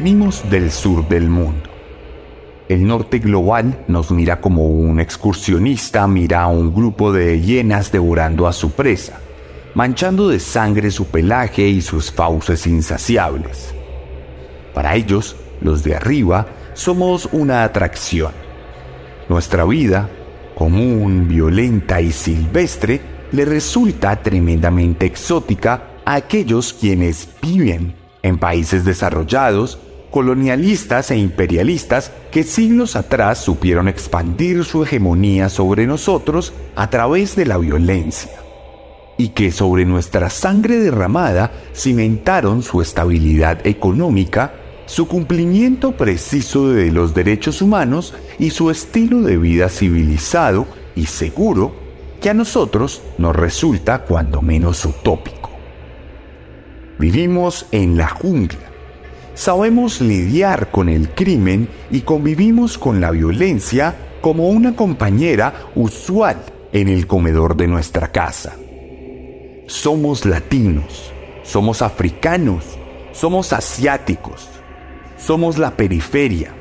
Venimos del sur del mundo. El norte global nos mira como un excursionista mira a un grupo de hienas devorando a su presa, manchando de sangre su pelaje y sus fauces insaciables. Para ellos, los de arriba, somos una atracción. Nuestra vida, común, violenta y silvestre, le resulta tremendamente exótica a aquellos quienes viven en países desarrollados, colonialistas e imperialistas que siglos atrás supieron expandir su hegemonía sobre nosotros a través de la violencia, y que sobre nuestra sangre derramada cimentaron su estabilidad económica, su cumplimiento preciso de los derechos humanos y su estilo de vida civilizado y seguro que a nosotros nos resulta cuando menos utópico. Vivimos en la jungla. Sabemos lidiar con el crimen y convivimos con la violencia como una compañera usual en el comedor de nuestra casa. Somos latinos, somos africanos, somos asiáticos, somos la periferia,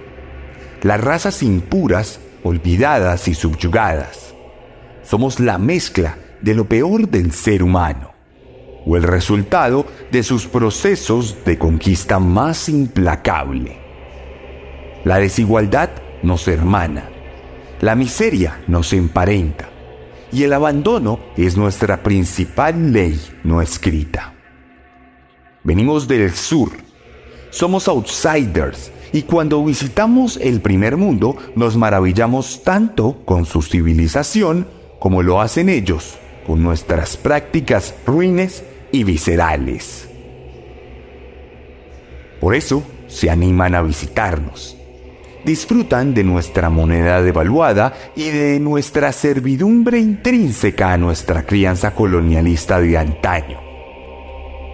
las razas impuras, olvidadas y subyugadas. Somos la mezcla de lo peor del ser humano o el resultado de sus procesos de conquista más implacable. La desigualdad nos hermana, la miseria nos emparenta y el abandono es nuestra principal ley no escrita. Venimos del sur, somos outsiders y cuando visitamos el primer mundo nos maravillamos tanto con su civilización como lo hacen ellos con nuestras prácticas ruines y viscerales. Por eso se animan a visitarnos. Disfrutan de nuestra moneda devaluada y de nuestra servidumbre intrínseca a nuestra crianza colonialista de antaño.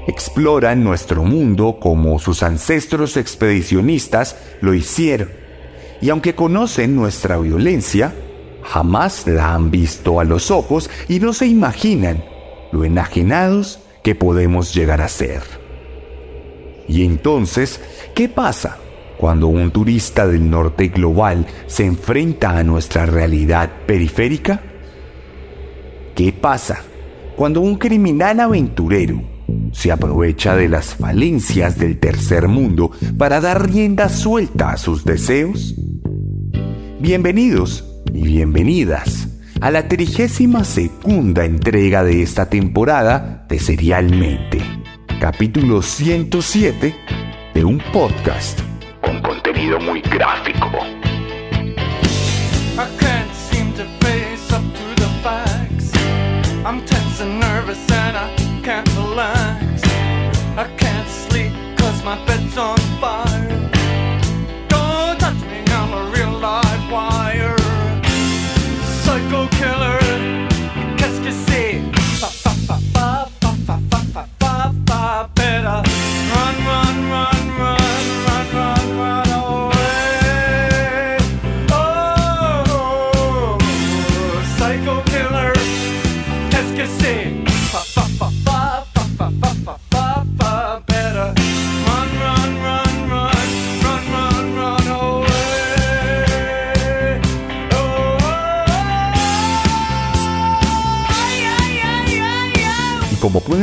Exploran nuestro mundo como sus ancestros expedicionistas lo hicieron, y aunque conocen nuestra violencia, jamás la han visto a los ojos y no se imaginan lo enajenados que podemos llegar a ser. Y entonces, ¿qué pasa cuando un turista del norte global se enfrenta a nuestra realidad periférica? ¿Qué pasa cuando un criminal aventurero se aprovecha de las falencias del tercer mundo para dar rienda suelta a sus deseos? Bienvenidos y bienvenidas a la trigésima segunda entrega de esta temporada de Serialmente, capítulo 107 de un podcast con contenido muy gráfico.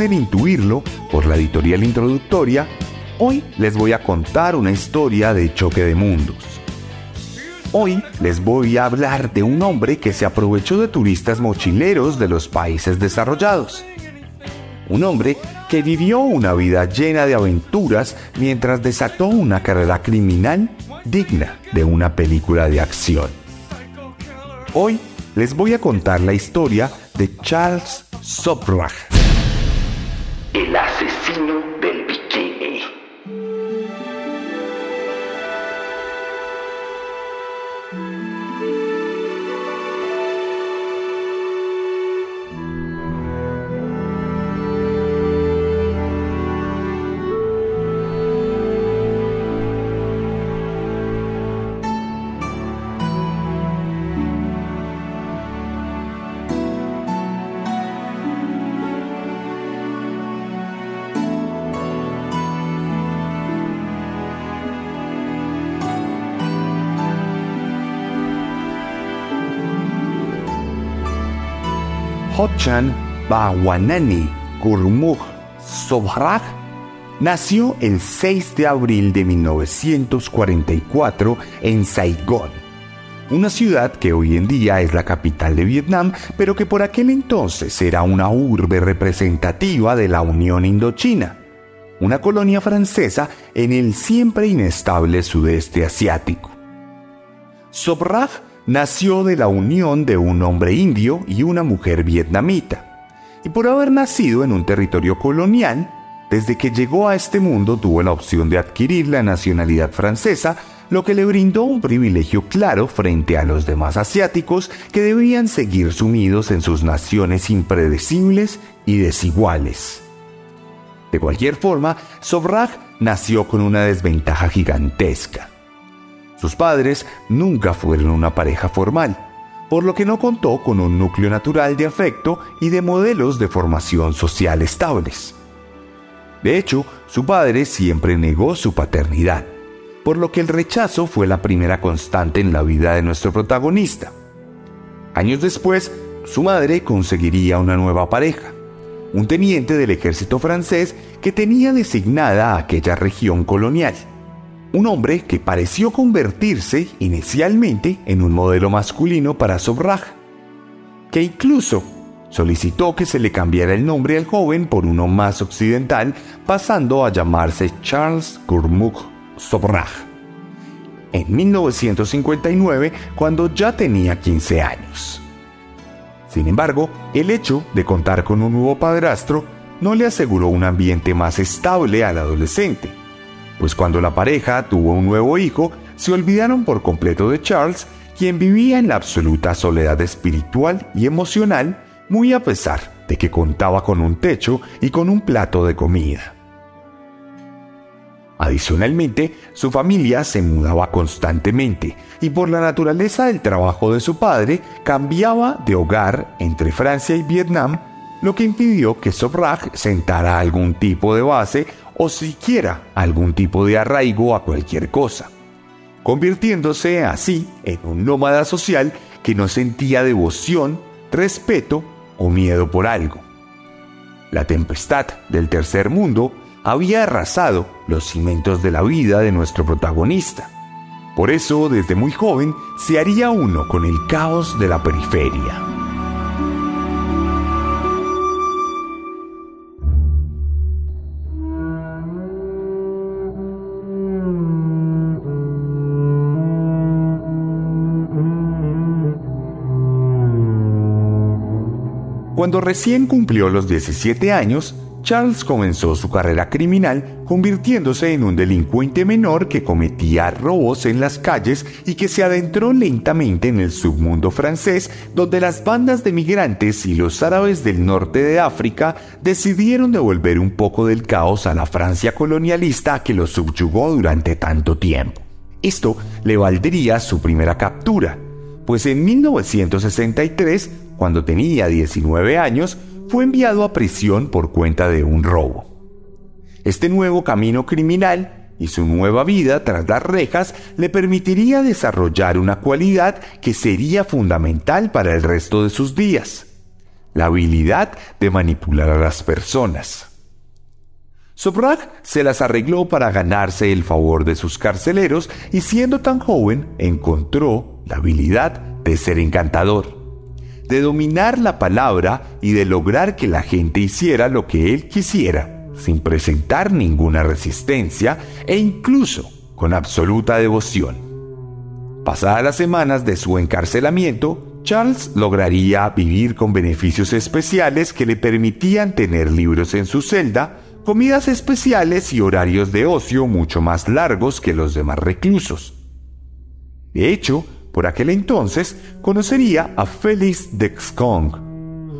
Intuirlo por la editorial introductoria, hoy les voy a contar una historia de choque de mundos. Hoy les voy a hablar de un hombre que se aprovechó de turistas mochileros de los países desarrollados. Un hombre que vivió una vida llena de aventuras mientras desató una carrera criminal digna de una película de acción. Hoy les voy a contar la historia de Charles Sobrach. El Hochan Bawanani Gurmukh Sobrach nació el 6 de abril de 1944 en Saigón, una ciudad que hoy en día es la capital de Vietnam, pero que por aquel entonces era una urbe representativa de la Unión Indochina, una colonia francesa en el siempre inestable sudeste asiático. Sobrach nació de la unión de un hombre indio y una mujer vietnamita, y por haber nacido en un territorio colonial, desde que llegó a este mundo tuvo la opción de adquirir la nacionalidad francesa, lo que le brindó un privilegio claro frente a los demás asiáticos que debían seguir sumidos en sus naciones impredecibles y desiguales. De cualquier forma, Sobrach nació con una desventaja gigantesca. Sus padres nunca fueron una pareja formal, por lo que no contó con un núcleo natural de afecto y de modelos de formación social estables. De hecho, su padre siempre negó su paternidad, por lo que el rechazo fue la primera constante en la vida de nuestro protagonista. Años después, su madre conseguiría una nueva pareja, un teniente del ejército francés que tenía designada aquella región colonial un hombre que pareció convertirse inicialmente en un modelo masculino para Sobraj, que incluso solicitó que se le cambiara el nombre al joven por uno más occidental, pasando a llamarse Charles Gurmukh Sobraj. En 1959, cuando ya tenía 15 años. Sin embargo, el hecho de contar con un nuevo padrastro no le aseguró un ambiente más estable al adolescente pues cuando la pareja tuvo un nuevo hijo, se olvidaron por completo de Charles, quien vivía en la absoluta soledad espiritual y emocional, muy a pesar de que contaba con un techo y con un plato de comida. Adicionalmente, su familia se mudaba constantemente y por la naturaleza del trabajo de su padre cambiaba de hogar entre Francia y Vietnam, lo que impidió que Sobrach sentara algún tipo de base o siquiera algún tipo de arraigo a cualquier cosa, convirtiéndose así en un nómada social que no sentía devoción, respeto o miedo por algo. La tempestad del tercer mundo había arrasado los cimientos de la vida de nuestro protagonista. Por eso, desde muy joven, se haría uno con el caos de la periferia. Cuando recién cumplió los 17 años, Charles comenzó su carrera criminal convirtiéndose en un delincuente menor que cometía robos en las calles y que se adentró lentamente en el submundo francés donde las bandas de migrantes y los árabes del norte de África decidieron devolver un poco del caos a la Francia colonialista que lo subyugó durante tanto tiempo. Esto le valdría su primera captura, pues en 1963 cuando tenía 19 años, fue enviado a prisión por cuenta de un robo. Este nuevo camino criminal y su nueva vida tras las rejas le permitiría desarrollar una cualidad que sería fundamental para el resto de sus días, la habilidad de manipular a las personas. Sobrach se las arregló para ganarse el favor de sus carceleros y siendo tan joven encontró la habilidad de ser encantador de dominar la palabra y de lograr que la gente hiciera lo que él quisiera, sin presentar ninguna resistencia e incluso con absoluta devoción. Pasadas las semanas de su encarcelamiento, Charles lograría vivir con beneficios especiales que le permitían tener libros en su celda, comidas especiales y horarios de ocio mucho más largos que los demás reclusos. De hecho, por aquel entonces conocería a Félix Dexcong,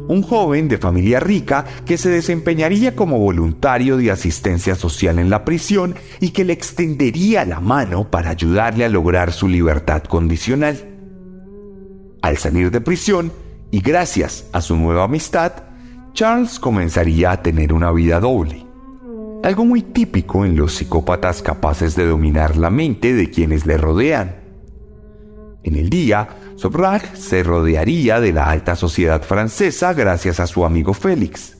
un joven de familia rica que se desempeñaría como voluntario de asistencia social en la prisión y que le extendería la mano para ayudarle a lograr su libertad condicional. Al salir de prisión, y gracias a su nueva amistad, Charles comenzaría a tener una vida doble. Algo muy típico en los psicópatas capaces de dominar la mente de quienes le rodean. En el día, Sobrag se rodearía de la alta sociedad francesa gracias a su amigo Félix.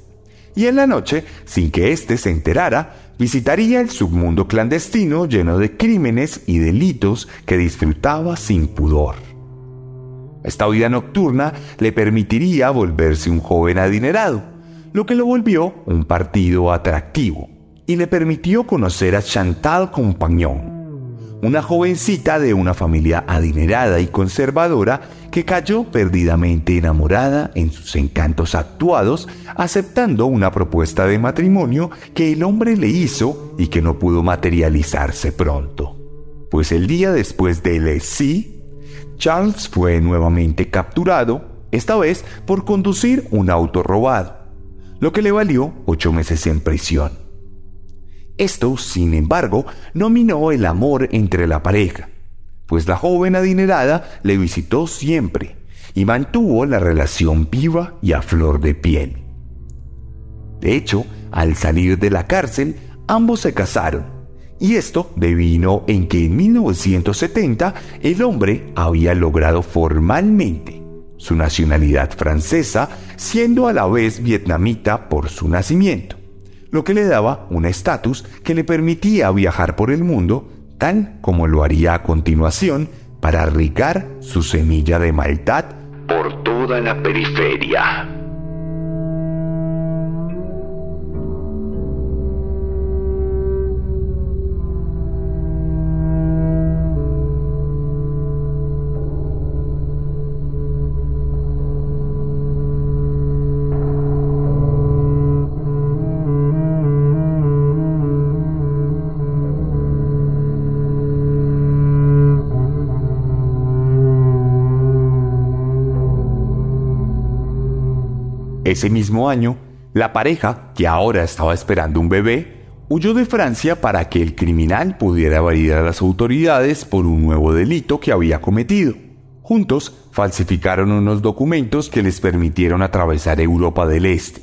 Y en la noche, sin que éste se enterara, visitaría el submundo clandestino lleno de crímenes y delitos que disfrutaba sin pudor. Esta vida nocturna le permitiría volverse un joven adinerado, lo que lo volvió un partido atractivo y le permitió conocer a Chantal Compagnon, una jovencita de una familia adinerada y conservadora que cayó perdidamente enamorada en sus encantos actuados, aceptando una propuesta de matrimonio que el hombre le hizo y que no pudo materializarse pronto. Pues el día después del sí, Charles fue nuevamente capturado, esta vez por conducir un auto robado, lo que le valió ocho meses en prisión. Esto, sin embargo, no minó el amor entre la pareja, pues la joven adinerada le visitó siempre y mantuvo la relación viva y a flor de piel. De hecho, al salir de la cárcel, ambos se casaron y esto devino en que en 1970 el hombre había logrado formalmente su nacionalidad francesa, siendo a la vez vietnamita por su nacimiento, lo que le daba un estatus que le permitía viajar por el mundo, tal como lo haría a continuación para regar su semilla de maldad por toda la periferia. Ese mismo año, la pareja, que ahora estaba esperando un bebé, huyó de Francia para que el criminal pudiera validar a las autoridades por un nuevo delito que había cometido. Juntos falsificaron unos documentos que les permitieron atravesar Europa del Este.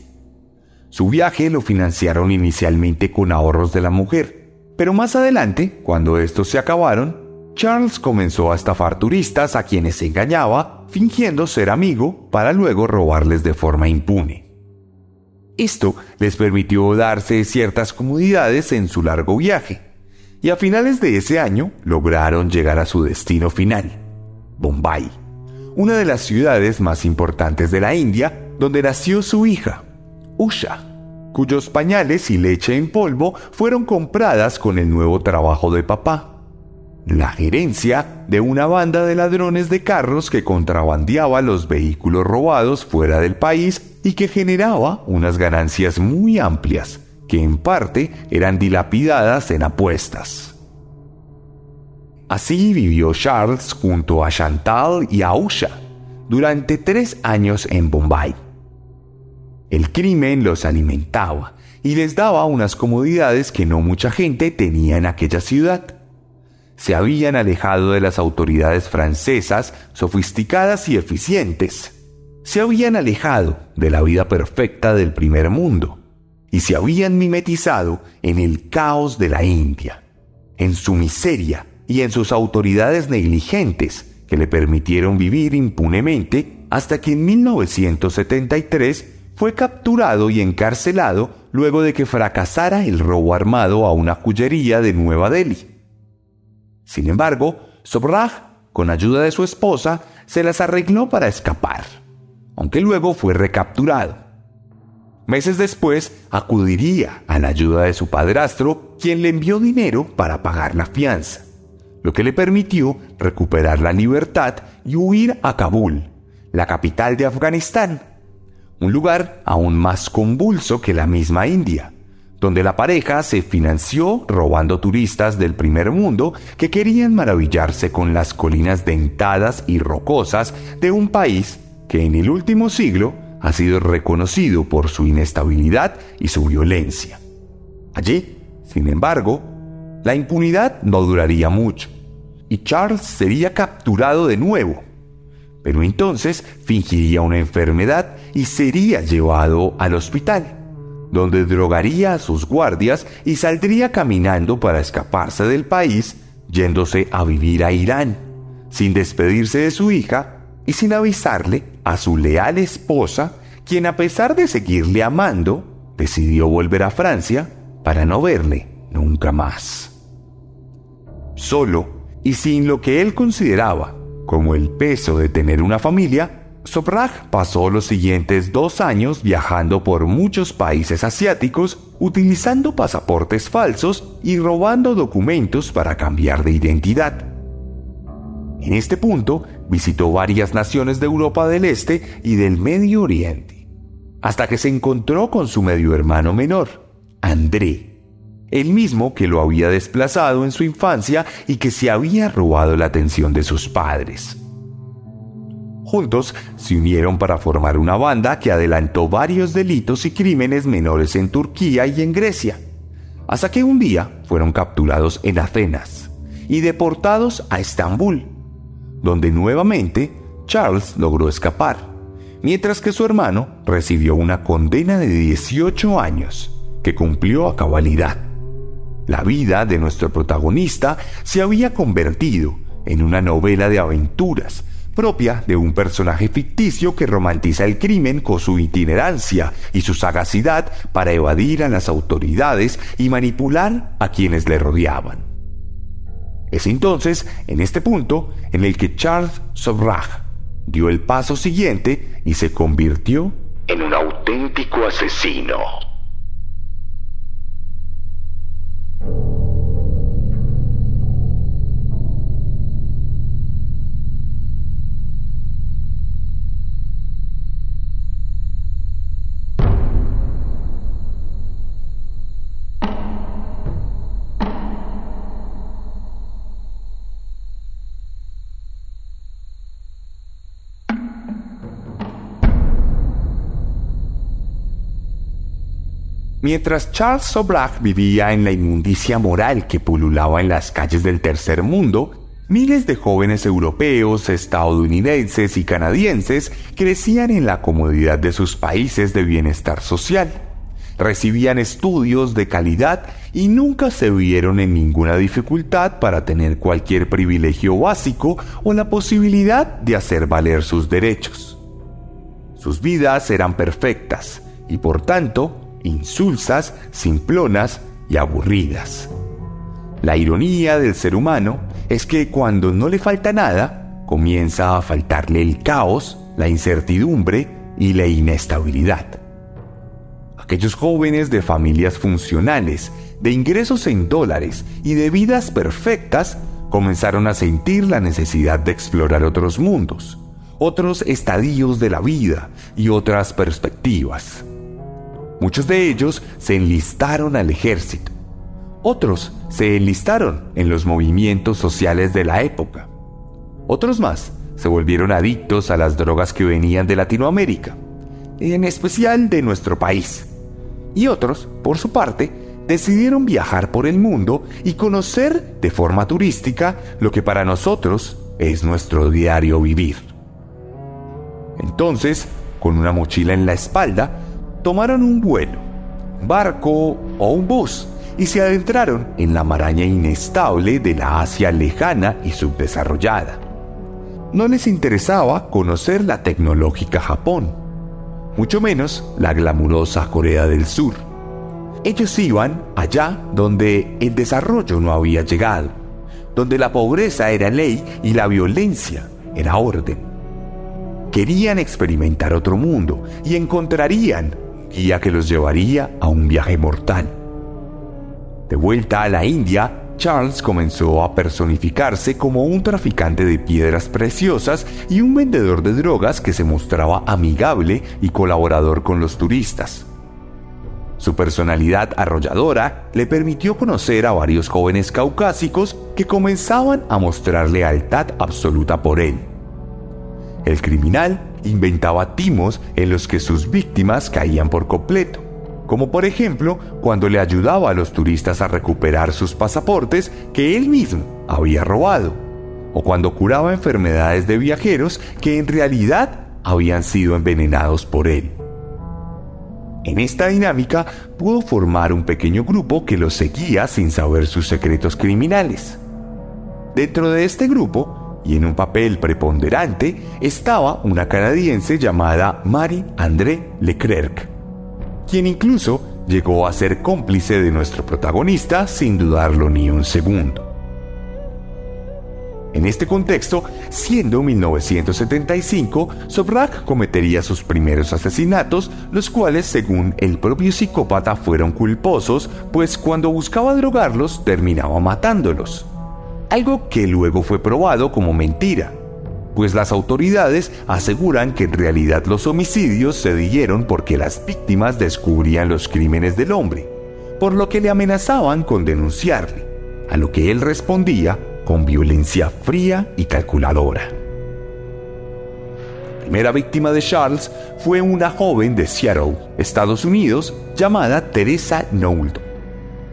Su viaje lo financiaron inicialmente con ahorros de la mujer, pero más adelante, cuando estos se acabaron, Charles comenzó a estafar turistas a quienes engañaba, fingiendo ser amigo, para luego robarles de forma impune. Esto les permitió darse ciertas comodidades en su largo viaje, y a finales de ese año lograron llegar a su destino final, Bombay, una de las ciudades más importantes de la India, donde nació su hija, Usha, cuyos pañales y leche en polvo fueron compradas con el nuevo trabajo de papá la gerencia de una banda de ladrones de carros que contrabandeaba los vehículos robados fuera del país y que generaba unas ganancias muy amplias, que en parte eran dilapidadas en apuestas. Así vivió Charles junto a Chantal y a Usha durante tres años en Bombay. El crimen los alimentaba y les daba unas comodidades que no mucha gente tenía en aquella ciudad se habían alejado de las autoridades francesas sofisticadas y eficientes. Se habían alejado de la vida perfecta del primer mundo y se habían mimetizado en el caos de la India, en su miseria y en sus autoridades negligentes que le permitieron vivir impunemente hasta que en 1973 fue capturado y encarcelado luego de que fracasara el robo armado a una joyería de Nueva Delhi. Sin embargo, Sobrag, con ayuda de su esposa, se las arregló para escapar, aunque luego fue recapturado. Meses después acudiría a la ayuda de su padrastro, quien le envió dinero para pagar la fianza, lo que le permitió recuperar la libertad y huir a Kabul, la capital de Afganistán, un lugar aún más convulso que la misma India, donde la pareja se financió robando turistas del primer mundo que querían maravillarse con las colinas dentadas y rocosas de un país que en el último siglo ha sido reconocido por su inestabilidad y su violencia. Allí, sin embargo, la impunidad no duraría mucho y Charles sería capturado de nuevo. Pero entonces fingiría una enfermedad y sería llevado al hospital, donde drogaría a sus guardias y saldría caminando para escaparse del país, yéndose a vivir a Irán, sin despedirse de su hija y sin avisarle a su leal esposa, quien a pesar de seguirle amando, decidió volver a Francia para no verle nunca más. Solo y sin lo que él consideraba como el peso de tener una familia, Sobrag pasó los siguientes dos años viajando por muchos países asiáticos utilizando pasaportes falsos y robando documentos para cambiar de identidad. En este punto visitó varias naciones de Europa del Este y del Medio Oriente, hasta que se encontró con su medio hermano menor, André, el mismo que lo había desplazado en su infancia y que se había robado la atención de sus padres. Juntos se unieron para formar una banda que adelantó varios delitos y crímenes menores en Turquía y en Grecia, hasta que un día fueron capturados en Atenas y deportados a Estambul, donde nuevamente Charles logró escapar, mientras que su hermano recibió una condena de 18 años que cumplió a cabalidad. La vida de nuestro protagonista se había convertido en una novela de aventuras, propia de un personaje ficticio que romantiza el crimen con su itinerancia y su sagacidad para evadir a las autoridades y manipular a quienes le rodeaban. Es entonces, en este punto, en el que Charles Sobrag dio el paso siguiente y se convirtió en un auténtico asesino. Mientras Charles Sobrak vivía en la inmundicia moral que pululaba en las calles del tercer mundo, miles de jóvenes europeos, estadounidenses y canadienses crecían en la comodidad de sus países de bienestar social. Recibían estudios de calidad y nunca se vieron en ninguna dificultad para tener cualquier privilegio básico o la posibilidad de hacer valer sus derechos. Sus vidas eran perfectas y por tanto insulsas, simplonas y aburridas. La ironía del ser humano es que cuando no le falta nada, comienza a faltarle el caos, la incertidumbre y la inestabilidad. Aquellos jóvenes de familias funcionales, de ingresos en dólares y de vidas perfectas comenzaron a sentir la necesidad de explorar otros mundos, otros estadios de la vida y otras perspectivas. Muchos de ellos se enlistaron al ejército. Otros se enlistaron en los movimientos sociales de la época. Otros más se volvieron adictos a las drogas que venían de Latinoamérica, en especial de nuestro país. Y otros, por su parte, decidieron viajar por el mundo y conocer de forma turística lo que para nosotros es nuestro diario vivir. Entonces, con una mochila en la espalda, tomaron un vuelo, barco o un bus y se adentraron en la maraña inestable de la Asia lejana y subdesarrollada. No les interesaba conocer la tecnológica Japón, mucho menos la glamurosa Corea del Sur. Ellos iban allá donde el desarrollo no había llegado, donde la pobreza era ley y la violencia era orden. Querían experimentar otro mundo y encontrarían guía que los llevaría a un viaje mortal. De vuelta a la India, Charles comenzó a personificarse como un traficante de piedras preciosas y un vendedor de drogas que se mostraba amigable y colaborador con los turistas. Su personalidad arrolladora le permitió conocer a varios jóvenes caucásicos que comenzaban a mostrar lealtad absoluta por él. El criminal inventaba timos en los que sus víctimas caían por completo, como por ejemplo cuando le ayudaba a los turistas a recuperar sus pasaportes que él mismo había robado, o cuando curaba enfermedades de viajeros que en realidad habían sido envenenados por él. En esta dinámica pudo formar un pequeño grupo que lo seguía sin saber sus secretos criminales. Dentro de este grupo, y en un papel preponderante, estaba una canadiense llamada Marie André Leclerc, quien incluso llegó a ser cómplice de nuestro protagonista sin dudarlo ni un segundo. En este contexto, siendo 1975, Sobrak cometería sus primeros asesinatos, los cuales, según el propio psicópata, fueron culposos, pues cuando buscaba drogarlos terminaba matándolos. Algo que luego fue probado como mentira, pues las autoridades aseguran que en realidad los homicidios se dieron porque las víctimas descubrían los crímenes del hombre, por lo que le amenazaban con denunciarle, a lo que él respondía con violencia fría y calculadora. La primera víctima de Charles fue una joven de Seattle, Estados Unidos, llamada Teresa Knowlton,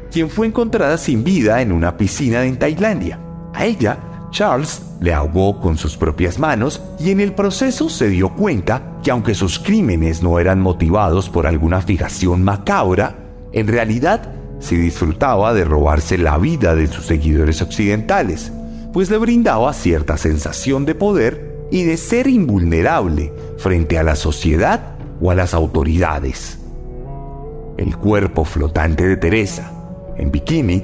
quien fue encontrada sin vida en una piscina en Tailandia. A ella, Charles le ahogó con sus propias manos y en el proceso se dio cuenta que aunque sus crímenes no eran motivados por alguna fijación macabra, en realidad se disfrutaba de robarse la vida de sus seguidores occidentales, pues le brindaba cierta sensación de poder y de ser invulnerable frente a la sociedad o a las autoridades. El cuerpo flotante de Teresa, en bikini,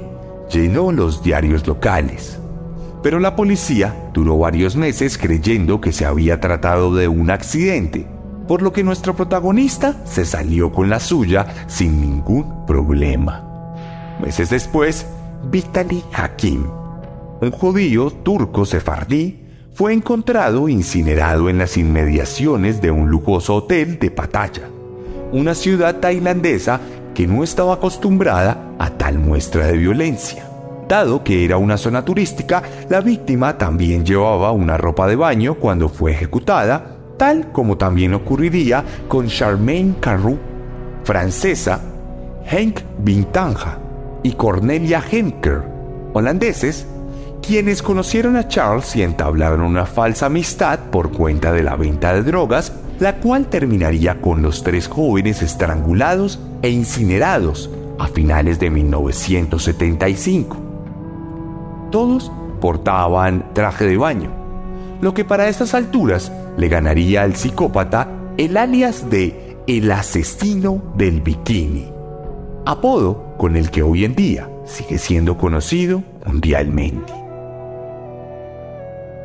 llenó los diarios locales, pero la policía duró varios meses creyendo que se había tratado de un accidente, por lo que nuestro protagonista se salió con la suya sin ningún problema. Meses después, Vitaly Hakim, un judío turco sefardí, fue encontrado incinerado en las inmediaciones de un lujoso hotel de Pattaya, una ciudad tailandesa que no estaba acostumbrada a tal muestra de violencia. Dado que era una zona turística, la víctima también llevaba una ropa de baño cuando fue ejecutada, tal como también ocurriría con Charmaine Carrou, francesa, Henk Bintanja, y Cornelia Henker, holandeses, quienes conocieron a Charles y entablaron una falsa amistad por cuenta de la venta de drogas, la cual terminaría con los tres jóvenes estrangulados e incinerados a finales de 1975. Todos portaban traje de baño, lo que para estas alturas le ganaría al psicópata el alias de el asesino del bikini apodo con el que hoy en día sigue siendo conocido mundialmente.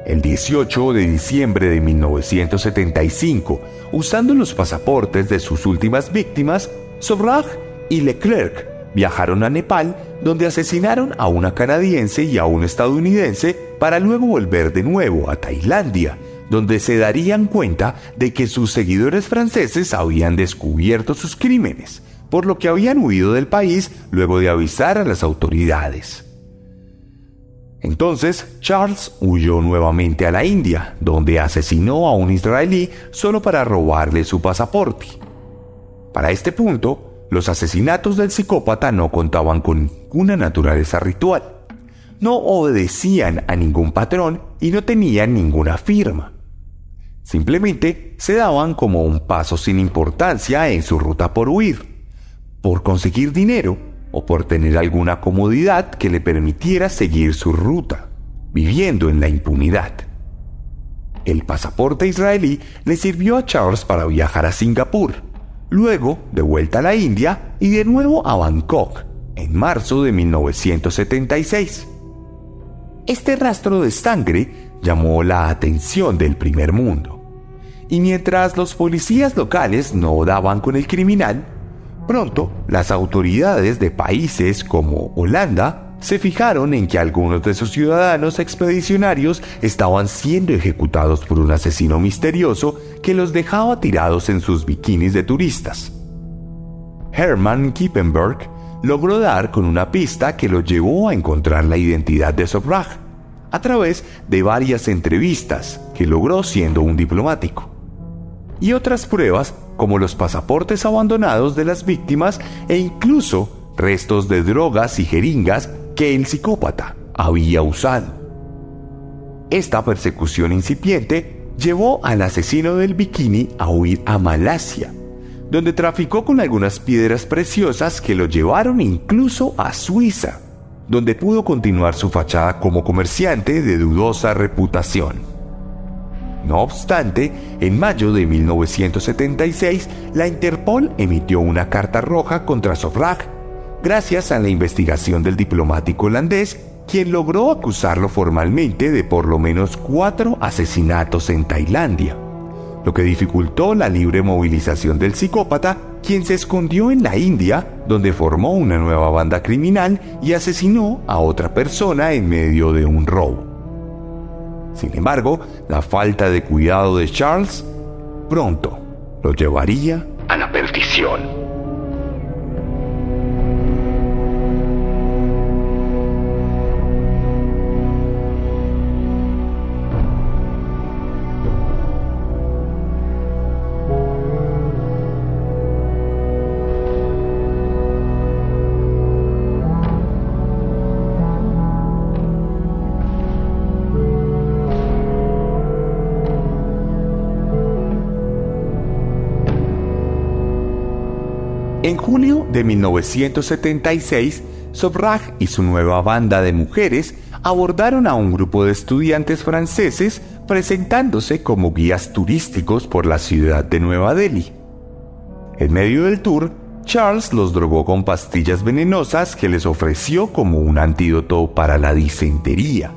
El 18 de diciembre de 1975, usando los pasaportes de sus últimas víctimas, Sobrag y Leclerc viajaron a Nepal, donde asesinaron a una canadiense y a un estadounidense para luego volver de nuevo a Tailandia, donde se darían cuenta de que sus seguidores franceses habían descubierto sus crímenes por lo que habían huido del país luego de avisar a las autoridades. Entonces, Charles huyó nuevamente a la India, donde asesinó a un israelí solo para robarle su pasaporte. Para este punto, los asesinatos del psicópata no contaban con ninguna naturaleza ritual, no obedecían a ningún patrón y no tenían ninguna firma. Simplemente se daban como un paso sin importancia en su ruta por huir por conseguir dinero o por tener alguna comodidad que le permitiera seguir su ruta, viviendo en la impunidad. El pasaporte israelí le sirvió a Charles para viajar a Singapur, luego de vuelta a la India y de nuevo a Bangkok en marzo de 1976. Este rastro de sangre llamó la atención del primer mundo, y mientras los policías locales no daban con el criminal, Pronto, las autoridades de países como Holanda, se fijaron en que algunos de sus ciudadanos expedicionarios estaban siendo ejecutados por un asesino misterioso que los dejaba tirados en sus bikinis de turistas. Hermann Kippenberg logró dar con una pista que lo llevó a encontrar la identidad de Sobrach a través de varias entrevistas que logró siendo un diplomático. Y otras pruebas como los pasaportes abandonados de las víctimas e incluso restos de drogas y jeringas que el psicópata había usado. Esta persecución incipiente llevó al asesino del bikini a huir a Malasia, donde traficó con algunas piedras preciosas que lo llevaron incluso a Suiza, donde pudo continuar su fachada como comerciante de dudosa reputación. No obstante, en mayo de 1976, la Interpol emitió una carta roja contra Sovrag, gracias a la investigación del diplomático holandés, quien logró acusarlo formalmente de por lo menos cuatro asesinatos en Tailandia lo que dificultó la libre movilización del psicópata, quien se escondió en la India, donde formó una nueva banda criminal y asesinó a otra persona en medio de un robo. Sin embargo, la falta de cuidado de Charles pronto lo llevaría a la perdición. En julio de 1976, Sobrag y su nueva banda de mujeres abordaron a un grupo de estudiantes franceses presentándose como guías turísticos por la ciudad de Nueva Delhi. En medio del tour, Charles los drogó con pastillas venenosas que les ofreció como un antídoto para la disentería.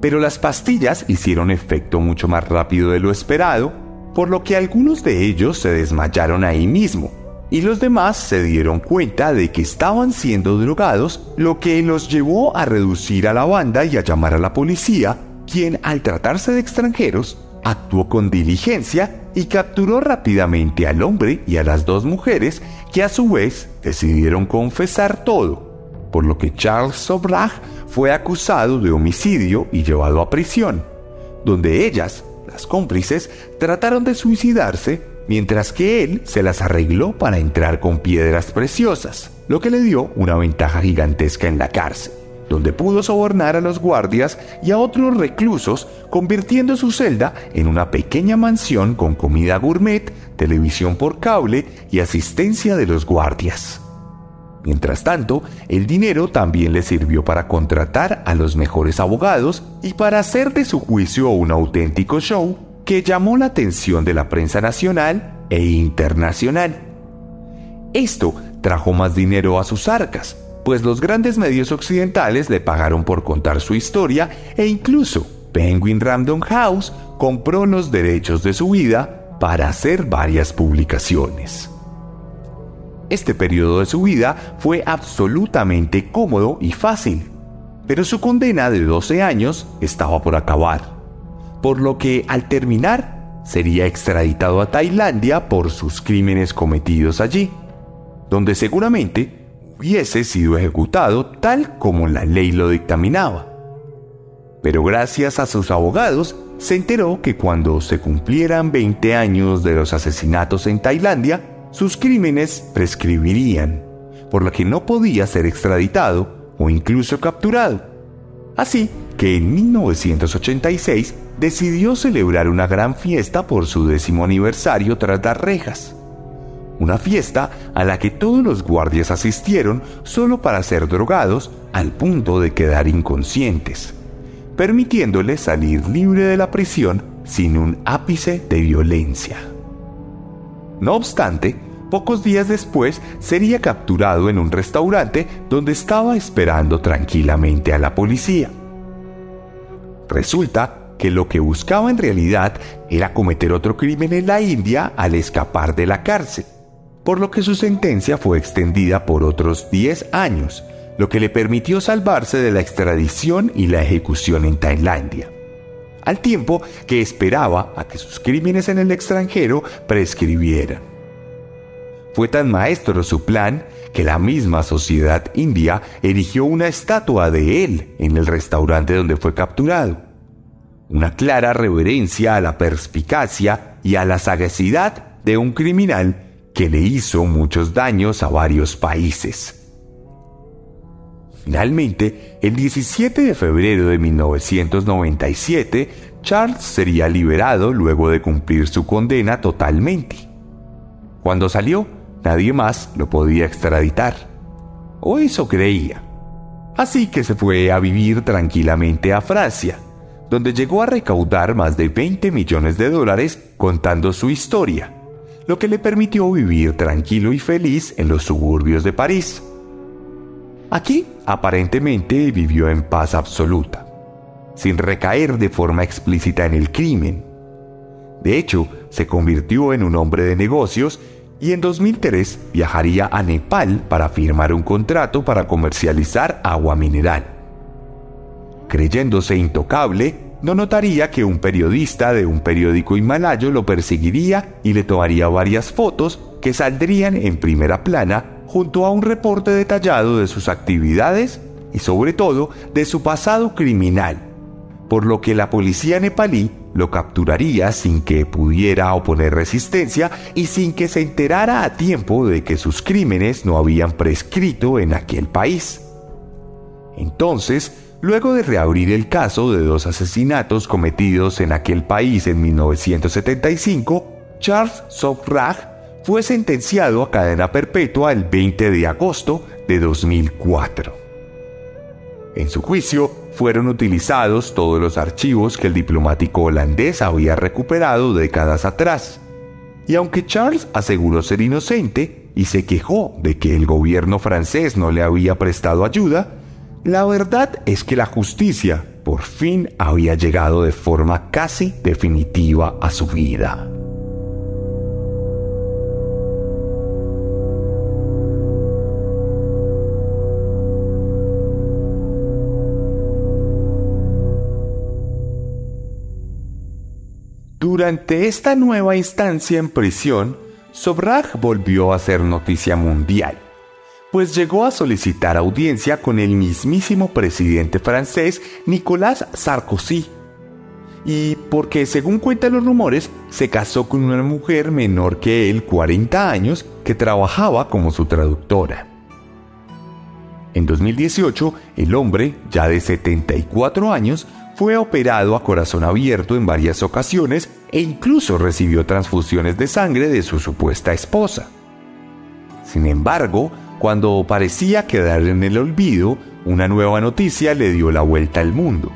Pero las pastillas hicieron efecto mucho más rápido de lo esperado, por lo que algunos de ellos se desmayaron ahí mismo y los demás se dieron cuenta de que estaban siendo drogados, lo que los llevó a reducir a la banda y a llamar a la policía, quien al tratarse de extranjeros, actuó con diligencia y capturó rápidamente al hombre y a las dos mujeres que a su vez decidieron confesar todo, por lo que Charles Sobrag fue acusado de homicidio y llevado a prisión, donde ellas, las cómplices, trataron de suicidarse mientras que él se las arregló para entrar con piedras preciosas, lo que le dio una ventaja gigantesca en la cárcel, donde pudo sobornar a los guardias y a otros reclusos, convirtiendo su celda en una pequeña mansión con comida gourmet, televisión por cable y asistencia de los guardias. Mientras tanto, el dinero también le sirvió para contratar a los mejores abogados y para hacer de su juicio un auténtico show que llamó la atención de la prensa nacional e internacional. Esto trajo más dinero a sus arcas, pues los grandes medios occidentales le pagaron por contar su historia e incluso Penguin Random House compró los derechos de su vida para hacer varias publicaciones. Este periodo de su vida fue absolutamente cómodo y fácil, pero su condena de 12 años estaba por acabar por lo que al terminar sería extraditado a Tailandia por sus crímenes cometidos allí, donde seguramente hubiese sido ejecutado tal como la ley lo dictaminaba. Pero gracias a sus abogados se enteró que cuando se cumplieran 20 años de los asesinatos en Tailandia, sus crímenes prescribirían, por lo que no podía ser extraditado o incluso capturado. Así que en 1986 decidió celebrar una gran fiesta por su décimo aniversario tras las rejas. Una fiesta a la que todos los guardias asistieron solo para ser drogados al punto de quedar inconscientes, permitiéndole salir libre de la prisión sin un ápice de violencia. No obstante, pocos días después sería capturado en un restaurante donde estaba esperando tranquilamente a la policía. Resulta que lo que buscaba en realidad era cometer otro crimen en la India al escapar de la cárcel, por lo que su sentencia fue extendida por otros 10 años, lo que le permitió salvarse de la extradición y la ejecución en Tailandia, al tiempo que esperaba a que sus crímenes en el extranjero prescribieran. Fue tan maestro su plan que la misma sociedad india erigió una estatua de él en el restaurante donde fue capturado. Una clara reverencia a la perspicacia y a la sagacidad de un criminal que le hizo muchos daños a varios países. Finalmente, el 17 de febrero de 1997, Charles sería liberado luego de cumplir su condena totalmente. Cuando salió, nadie más lo podía extraditar. O eso creía. Así que se fue a vivir tranquilamente a Francia, donde llegó a recaudar más de 20 millones de dólares contando su historia, lo que le permitió vivir tranquilo y feliz en los suburbios de París. Aquí, aparentemente, vivió en paz absoluta, sin recaer de forma explícita en el crimen. De hecho, se convirtió en un hombre de negocios y en 2003 viajaría a Nepal para firmar un contrato para comercializar agua mineral. Creyéndose intocable, no notaría que un periodista de un periódico himalayo lo perseguiría y le tomaría varias fotos que saldrían en primera plana junto a un reporte detallado de sus actividades y sobre todo de su pasado criminal, por lo que la policía nepalí lo capturaría sin que pudiera oponer resistencia y sin que se enterara a tiempo de que sus crímenes no habían prescrito en aquel país. Entonces, luego de reabrir el caso de dos asesinatos cometidos en aquel país en 1975, Charles Sobrach fue sentenciado a cadena perpetua el 20 de agosto de 2004. En su juicio fueron utilizados todos los archivos que el diplomático holandés había recuperado décadas atrás. Y aunque Charles aseguró ser inocente y se quejó de que el gobierno francés no le había prestado ayuda, la verdad es que la justicia por fin había llegado de forma casi definitiva a su vida. Durante esta nueva instancia en prisión, Sobrag volvió a ser noticia mundial, pues llegó a solicitar audiencia con el mismísimo presidente francés Nicolas Sarkozy, y porque según cuentan los rumores, se casó con una mujer menor que él 40 años que trabajaba como su traductora. En 2018, el hombre, ya de 74 años, fue operado a corazón abierto en varias ocasiones e incluso recibió transfusiones de sangre de su supuesta esposa. Sin embargo, cuando parecía quedar en el olvido, una nueva noticia le dio la vuelta al mundo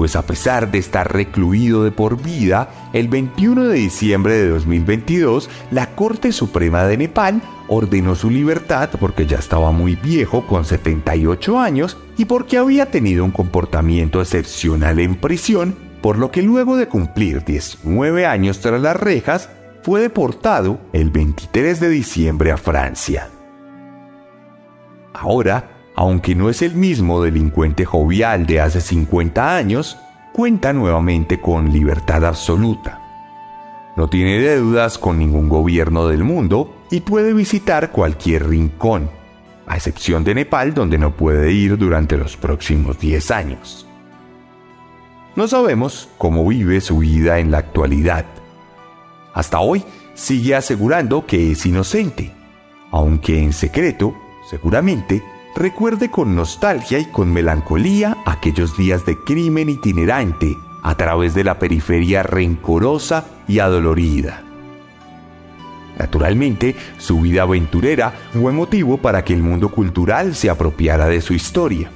pues a pesar de estar recluido de por vida, el 21 de diciembre de 2022, la Corte Suprema de Nepal ordenó su libertad porque ya estaba muy viejo, con 78 años, y porque había tenido un comportamiento excepcional en prisión, por lo que luego de cumplir 19 años tras las rejas, fue deportado el 23 de diciembre a Francia. Ahora, aunque no es el mismo delincuente jovial de hace 50 años, cuenta nuevamente con libertad absoluta. No tiene deudas con ningún gobierno del mundo y puede visitar cualquier rincón, a excepción de Nepal donde no puede ir durante los próximos 10 años. No sabemos cómo vive su vida en la actualidad. Hasta hoy sigue asegurando que es inocente, aunque en secreto, seguramente, recuerde con nostalgia y con melancolía aquellos días de crimen itinerante a través de la periferia rencorosa y adolorida. Naturalmente, su vida aventurera fue motivo para que el mundo cultural se apropiara de su historia.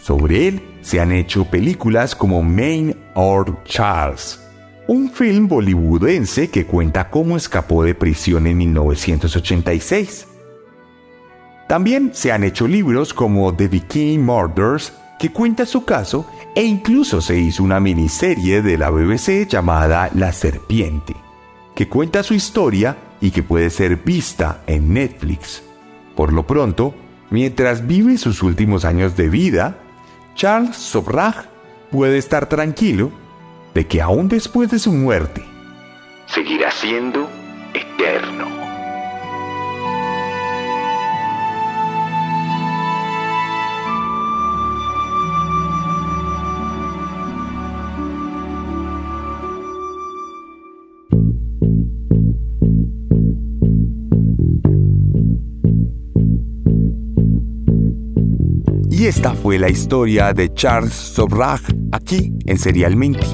Sobre él se han hecho películas como Main or Charles, un film bollywoodense que cuenta cómo escapó de prisión en 1986 también se han hecho libros como The Bikini Murders, que cuenta su caso, e incluso se hizo una miniserie de la BBC llamada La Serpiente, que cuenta su historia y que puede ser vista en Netflix. Por lo pronto, Mientras vive sus últimos años de vida, Charles Sobrach puede estar tranquilo de que aún después de su muerte, Seguirá siendo eterno. Y esta fue la historia de Charles Sobrach aquí en Serialmente.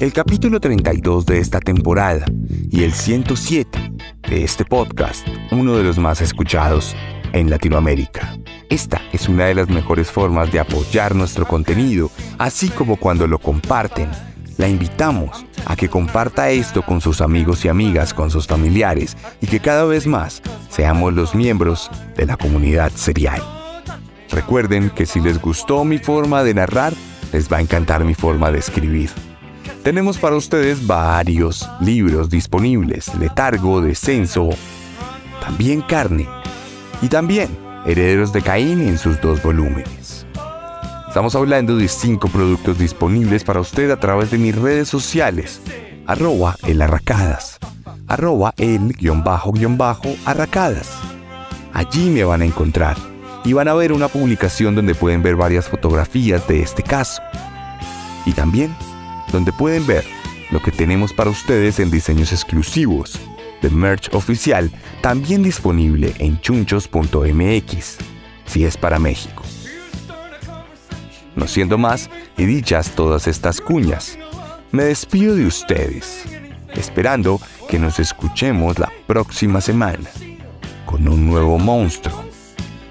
El capítulo 32 de esta temporada y el 107 de este podcast, uno de los más escuchados en Latinoamérica. Esta es una de las mejores formas de apoyar nuestro contenido, así como cuando lo comparten. La invitamos a que comparta esto con sus amigos y amigas, con sus familiares y que cada vez más seamos los miembros de la comunidad serial. Recuerden que si les gustó mi forma de narrar, les va a encantar mi forma de escribir. Tenemos para ustedes varios libros disponibles, Letargo, Descenso, también Carne y también Herederos de Caín en sus dos volúmenes. Estamos hablando de cinco productos disponibles para usted a través de mis redes sociales, arroba el arracadas, arroba el guion bajo guion bajo arracadas. Allí me van a encontrar y van a ver una publicación donde pueden ver varias fotografías de este caso. Y también donde pueden ver lo que tenemos para ustedes en diseños exclusivos, de merch oficial, también disponible en chunchos.mx, si es para México. No siendo más, y dichas todas estas cuñas, me despido de ustedes, esperando que nos escuchemos la próxima semana con un nuevo monstruo,